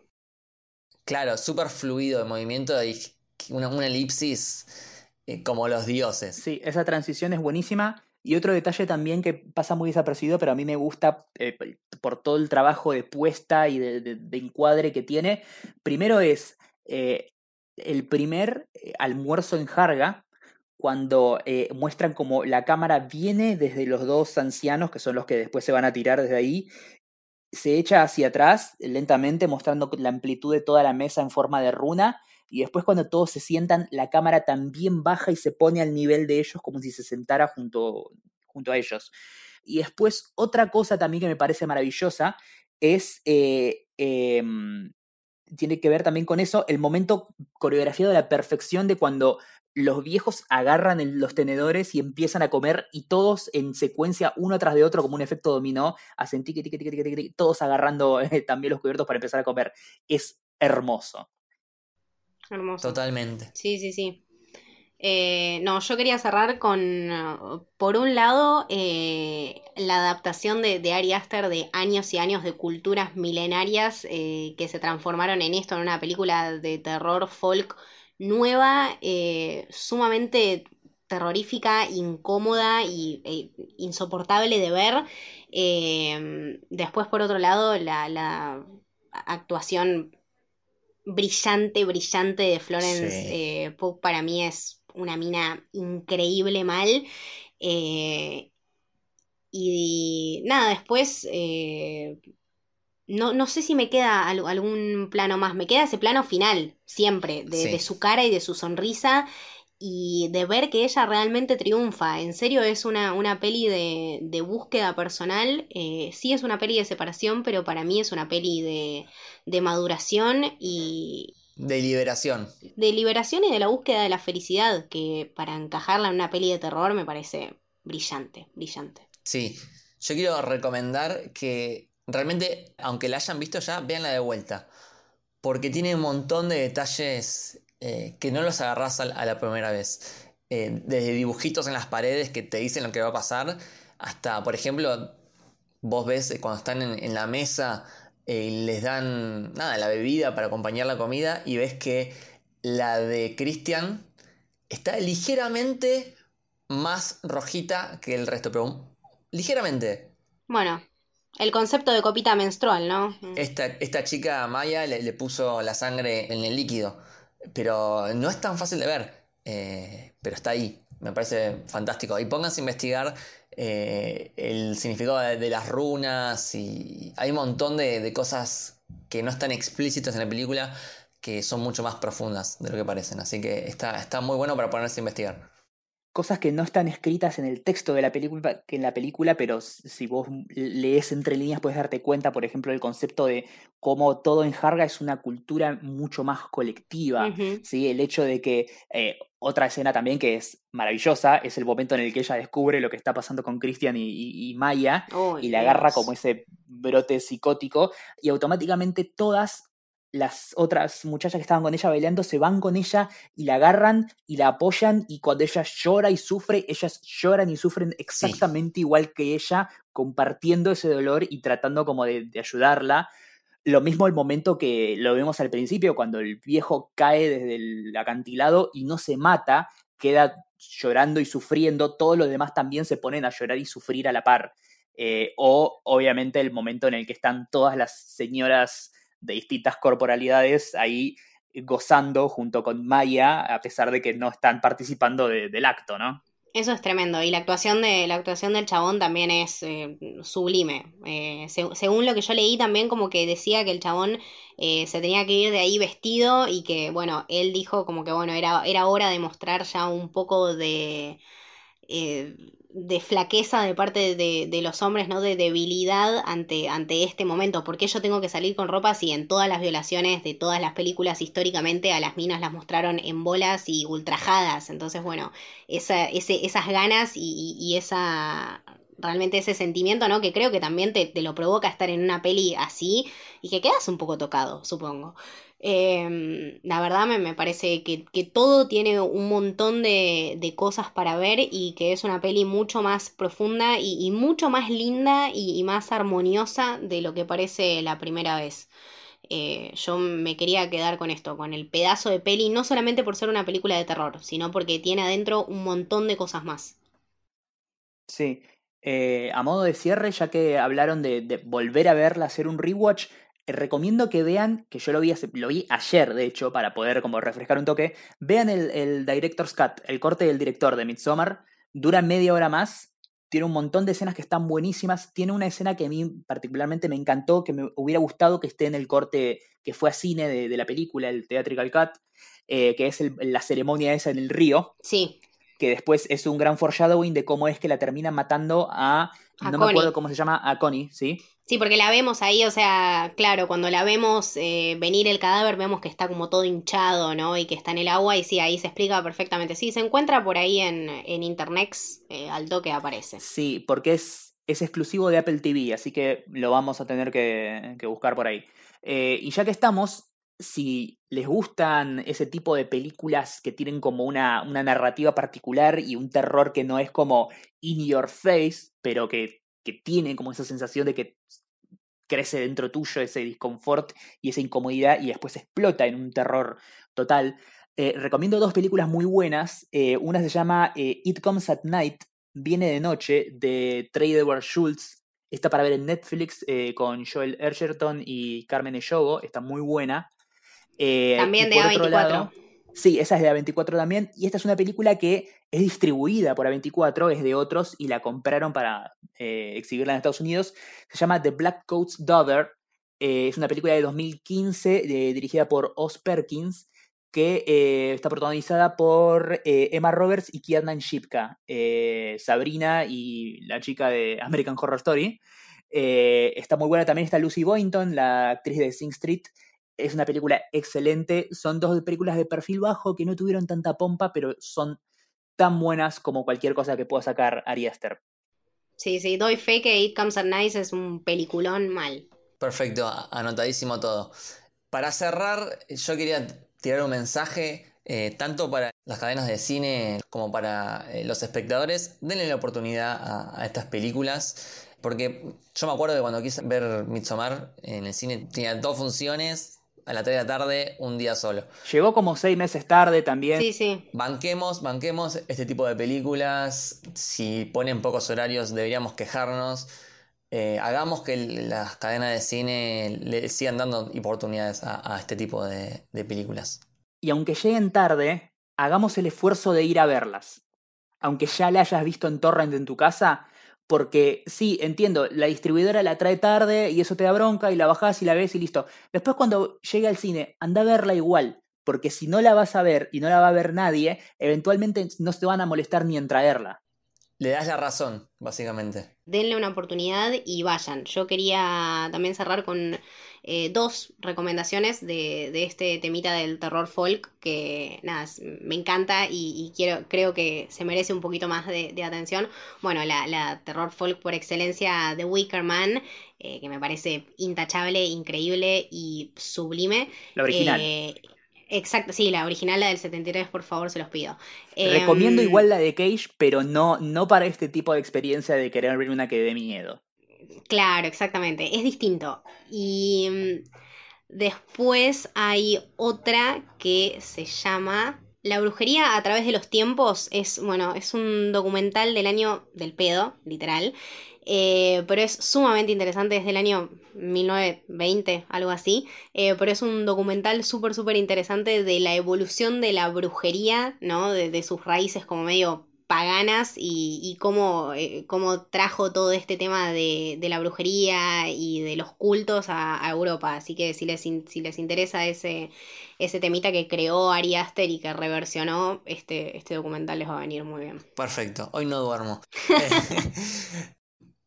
Claro, súper fluido de movimiento y una, una elipsis eh, como los dioses. Sí, esa transición es buenísima. Y otro detalle también que pasa muy desapercibido, pero a mí me gusta eh, por todo el trabajo de puesta y de, encuadre que tiene. Primero es eh, el primer almuerzo en Jarga, cuando muestran como la cámara viene desde los dos ancianos, que son los que después se van a tirar desde ahí, se echa hacia atrás lentamente, mostrando la amplitud de toda la mesa en forma de runa, y después cuando todos se sientan, la cámara también baja y se pone al nivel de ellos como si se sentara junto, junto a ellos. Y después otra cosa también que me parece maravillosa es, eh, em, tiene que ver también con eso, el momento coreografiado a la perfección de cuando los viejos agarran los tenedores y empiezan a comer y todos en secuencia, uno tras de otro, como un efecto dominó, hacen tiqui, tiqui, tiqui, tiqui, todos agarrando eh, también los cubiertos para empezar a comer. Es hermoso. Hermoso. Totalmente. Sí, sí, sí. Eh, no, yo quería cerrar con, por un lado, eh, la adaptación de, de, Ari Aster de años y años de culturas milenarias eh, que se transformaron en esto, en una película de terror folk nueva, sumamente terrorífica, incómoda y e insoportable de ver. después, por otro lado, la, la actuación brillante, brillante de Florence Pugh para mí es una mina increíble mal. Eh, y nada, después eh, no, no, sé si me queda algún plano más. Me queda ese plano final, siempre, de, su cara y de su sonrisa y de ver que ella realmente triunfa. En serio, es una, una peli de, de búsqueda personal. Eh, sí es una peli de separación, pero para mí es una peli de, de maduración y, de liberación. De liberación y de la búsqueda de la felicidad, que para encajarla en una peli de terror me parece brillante, brillante. Sí, yo quiero recomendar que realmente, aunque la hayan visto ya, véanla de vuelta. Porque tiene un montón de detalles eh, que no los agarras a, la primera vez. Eh, desde dibujitos en las paredes que te dicen lo que va a pasar, hasta, por ejemplo, vos ves cuando están en la mesa eh, les dan nada, la bebida para acompañar la comida y ves que la de Christian está ligeramente más rojita que el resto, pero ligeramente. Bueno, el concepto de copita menstrual, ¿no? Esta, esta chica Maya le, puso la sangre en el líquido, pero no es tan fácil de ver, eh, pero está ahí, me parece fantástico. Y pónganse a investigar eh, el significado de, las runas y hay un montón de, cosas que no están explícitas en la película que son mucho más profundas de lo que parecen. Así que está, está muy bueno para ponerse a investigar cosas que no están escritas en el texto de la película, que en la película, pero si vos lees entre líneas puedes darte cuenta, por ejemplo, del concepto de cómo todo en Harga es una cultura mucho más colectiva, ¿sí? El hecho de que eh, otra escena también que es maravillosa es el momento en el que ella descubre lo que está pasando con Christian y, Maya y le agarra como ese brote psicótico y automáticamente todas las otras muchachas que estaban con ella bailando se van con ella y la agarran y la apoyan y cuando ella llora y sufre, ellas lloran y sufren exactamente igual que ella, compartiendo ese dolor y tratando como de, ayudarla. Lo mismo el momento que lo vemos al principio, cuando el viejo cae desde el acantilado y no se mata, queda llorando y sufriendo, todos los demás también se ponen a llorar y sufrir a la par. Eh, o obviamente el momento en el que están todas las señoras de distintas corporalidades ahí gozando junto con Maya, a pesar de que no están participando del acto, ¿no? Eso es tremendo. Y la actuación de la actuación del chabón también es eh, sublime. Eh, según lo que yo leí también como que decía que el chabón eh, se tenía que ir de ahí vestido y que bueno, él dijo como que bueno, era, era hora de mostrar ya un poco de de flaqueza de parte de, los hombres, ¿no? De debilidad ante, ante este momento. ¿Por qué yo tengo que salir con ropa si en todas las violaciones de todas las películas históricamente a las minas las mostraron en bolas y ultrajadas? Entonces, bueno, esa, ese, esas ganas y, y, esa realmente ese sentimiento, ¿no? Que creo que también te, te, lo provoca estar en una peli así y que quedas un poco tocado, supongo. Em, la verdad me, me parece que, todo tiene un montón de, cosas para ver y que es una peli mucho más profunda y, mucho más linda y, más armoniosa de lo que parece la primera vez. Eh, yo me quería quedar con esto, con el pedazo de peli, no solamente por ser una película de terror, sino porque tiene adentro un montón de cosas más. Sí, eh, a modo de cierre, ya que hablaron de, volver a verla, hacer un rewatch, eh, recomiendo que vean, que yo lo vi, lo vi ayer, de hecho, para poder como refrescar un toque, vean el, el Director's Cut, el corte del director de Midsommar, dura media hora más, tiene un montón de escenas que están buenísimas, tiene una escena que a mí particularmente me encantó, que me hubiera gustado que esté en el corte que fue a cine de, la película, el Theatrical Cut, eh, que es la ceremonia esa en el río. Sí. Que después es un gran foreshadowing de cómo es que la terminan matando a, no me acuerdo cómo se llama, a Connie, ¿sí? Sí, porque la vemos ahí, o sea, claro, cuando la vemos eh, venir el cadáver, vemos que está como todo hinchado, ¿no? Y que está en el agua, y sí, ahí se explica perfectamente. Sí, se encuentra por ahí en, en Internet, eh, al toque aparece. Sí, porque es, es exclusivo de Apple TV, así que lo vamos a tener que, que buscar por ahí. Eh, y ya que estamos, si les gustan ese tipo de películas que tienen como una, una narrativa particular y un terror que no es como in your face, pero que que tiene como esa sensación de que crece dentro tuyo ese disconfort y esa incomodidad y después explota en un terror total. Eh, recomiendo dos películas muy buenas. Eh, una se llama eh, It Comes at Night, Viene de Noche, de Trey Edward Schultz. Está para ver en Netflix con Joel Edgerton y Carmen Echogo. Está muy buena. También de A24. sí, esa es de A24 también. Y esta es una película que es distribuida por A24, es de otros y la compraron para eh, exhibirla en Estados Unidos. Se llama The Black Coat's Daughter. Eh, es una película de 2015 dirigida por Oz Perkins que eh, está protagonizada por Emma Roberts y Kiernan Shipka, Sabrina y la chica de American Horror Story. está muy buena también está Lucy Boynton, la actriz de Sing Street. Es una película excelente. Son dos películas de perfil bajo que no tuvieron tanta pompa, pero son tan buenas como cualquier cosa que pueda sacar Ari Aster. Sí, sí, doy fe que It Comes at Night es un peliculón mal. Perfecto, anotadísimo todo. Para cerrar, yo quería tirar un mensaje eh, tanto para las cadenas de cine como para eh, los espectadores. Denle la oportunidad a, a, estas películas. Porque yo me acuerdo que cuando quise ver Midsommar en el cine tenía dos funciones, a la 3 de la tarde, un día solo. Llegó como seis meses tarde también. Sí, sí. Banquemos, banquemos este tipo de películas. Si ponen pocos horarios, deberíamos quejarnos. Eh, hagamos que las cadenas de cine le sigan dando oportunidades a, este tipo de, de películas. Y aunque lleguen tarde, hagamos el esfuerzo de ir a verlas. Aunque ya la hayas visto en torrent en tu casa, porque sí, entiendo, la distribuidora la trae tarde y eso te da bronca y la bajás y la ves y listo. Después cuando llegue al cine, anda a verla igual, porque si no la vas a ver y no la va a ver nadie, eventualmente no se van a molestar ni en traerla. Le das la razón, básicamente. Denle una oportunidad y vayan. Yo quería también cerrar con eh, dos recomendaciones de, de, este temita del terror folk que nada, me encanta y, quiero, creo que se merece un poquito más de, atención. Bueno, la, terror folk por excelencia de Wicker Man, eh, que me parece intachable, increíble y sublime. La original. Eh, exacto, sí, la original, la del 73, por favor, se los pido. Recomiendo em, igual la de Cage, pero no, no para este tipo de experiencia de querer ver una que dé miedo. Claro, exactamente. Es distinto. Y mm, después hay otra que se llama La brujería a través de los tiempos. Es, bueno, es un documental del año del pedo, literal. Eh, pero es sumamente interesante, desde el año 1920, algo así. Eh, pero es un documental súper, súper interesante de la evolución de la brujería, ¿no? De, de sus raíces como medio paganas y, y cómo, eh, cómo, trajo todo este tema de, de, la brujería y de los cultos a, Europa. Así que si les, si les interesa ese, ese temita que creó Ari Aster y que reversionó, este, este documental les va a venir muy bien. Perfecto, hoy no duermo.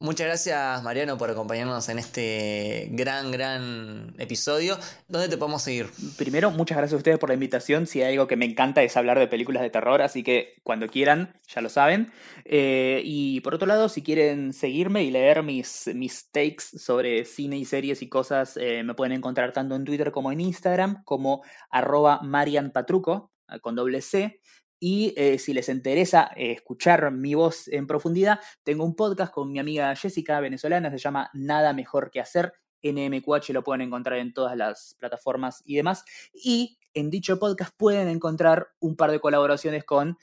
Muchas gracias Mariano por acompañarnos en este gran, gran episodio. ¿Dónde te podemos seguir? Primero, muchas gracias a ustedes por la invitación. Si hay algo que me encanta es hablar de películas de terror, así que cuando quieran, ya lo saben. Eh, y por otro lado, si quieren seguirme y leer mis, mis takes sobre cine y series y cosas, eh, me pueden encontrar tanto en Twitter como en Instagram, como arroba marianpatruco, con doble C. Y eh, si les interesa eh, escuchar mi voz en profundidad, tengo un podcast con mi amiga Jessica, venezolana, se llama Nada Mejor que Hacer. NMQH lo pueden encontrar en todas las plataformas y demás. Y en dicho podcast pueden encontrar un par de colaboraciones con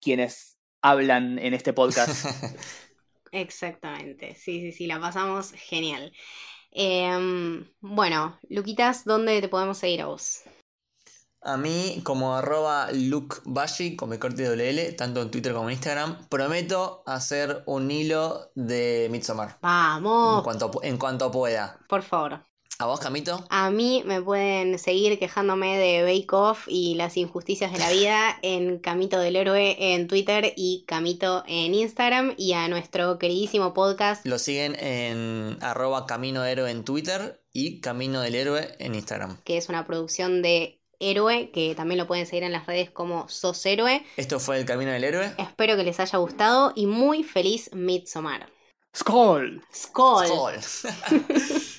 quienes hablan en este podcast. Exactamente, sí, sí, sí, la pasamos genial. Em, bueno, Luquitas, ¿dónde te podemos seguir a vos? A mí, como arroba lukebashi con mi corte WL, tanto en Twitter como en Instagram, prometo hacer un hilo de Midsommar. ¡Vamos! En cuanto, en cuanto pueda. Por favor. ¿A vos, Camito? A mí me pueden seguir quejándome de Bake Off y las injusticias de la vida en Camito del Héroe en Twitter y Camito en Instagram. Y a nuestro queridísimo podcast. Lo siguen en arroba Camino Héroe en Twitter y Camino del Héroe en Instagram. Que es una producción de Héroe, que también lo pueden seguir en las redes como Sos Héroe. Esto fue El Camino del Héroe. Espero que les haya gustado y muy feliz Midsommar. ¡Skol! ¡Skol! Skol.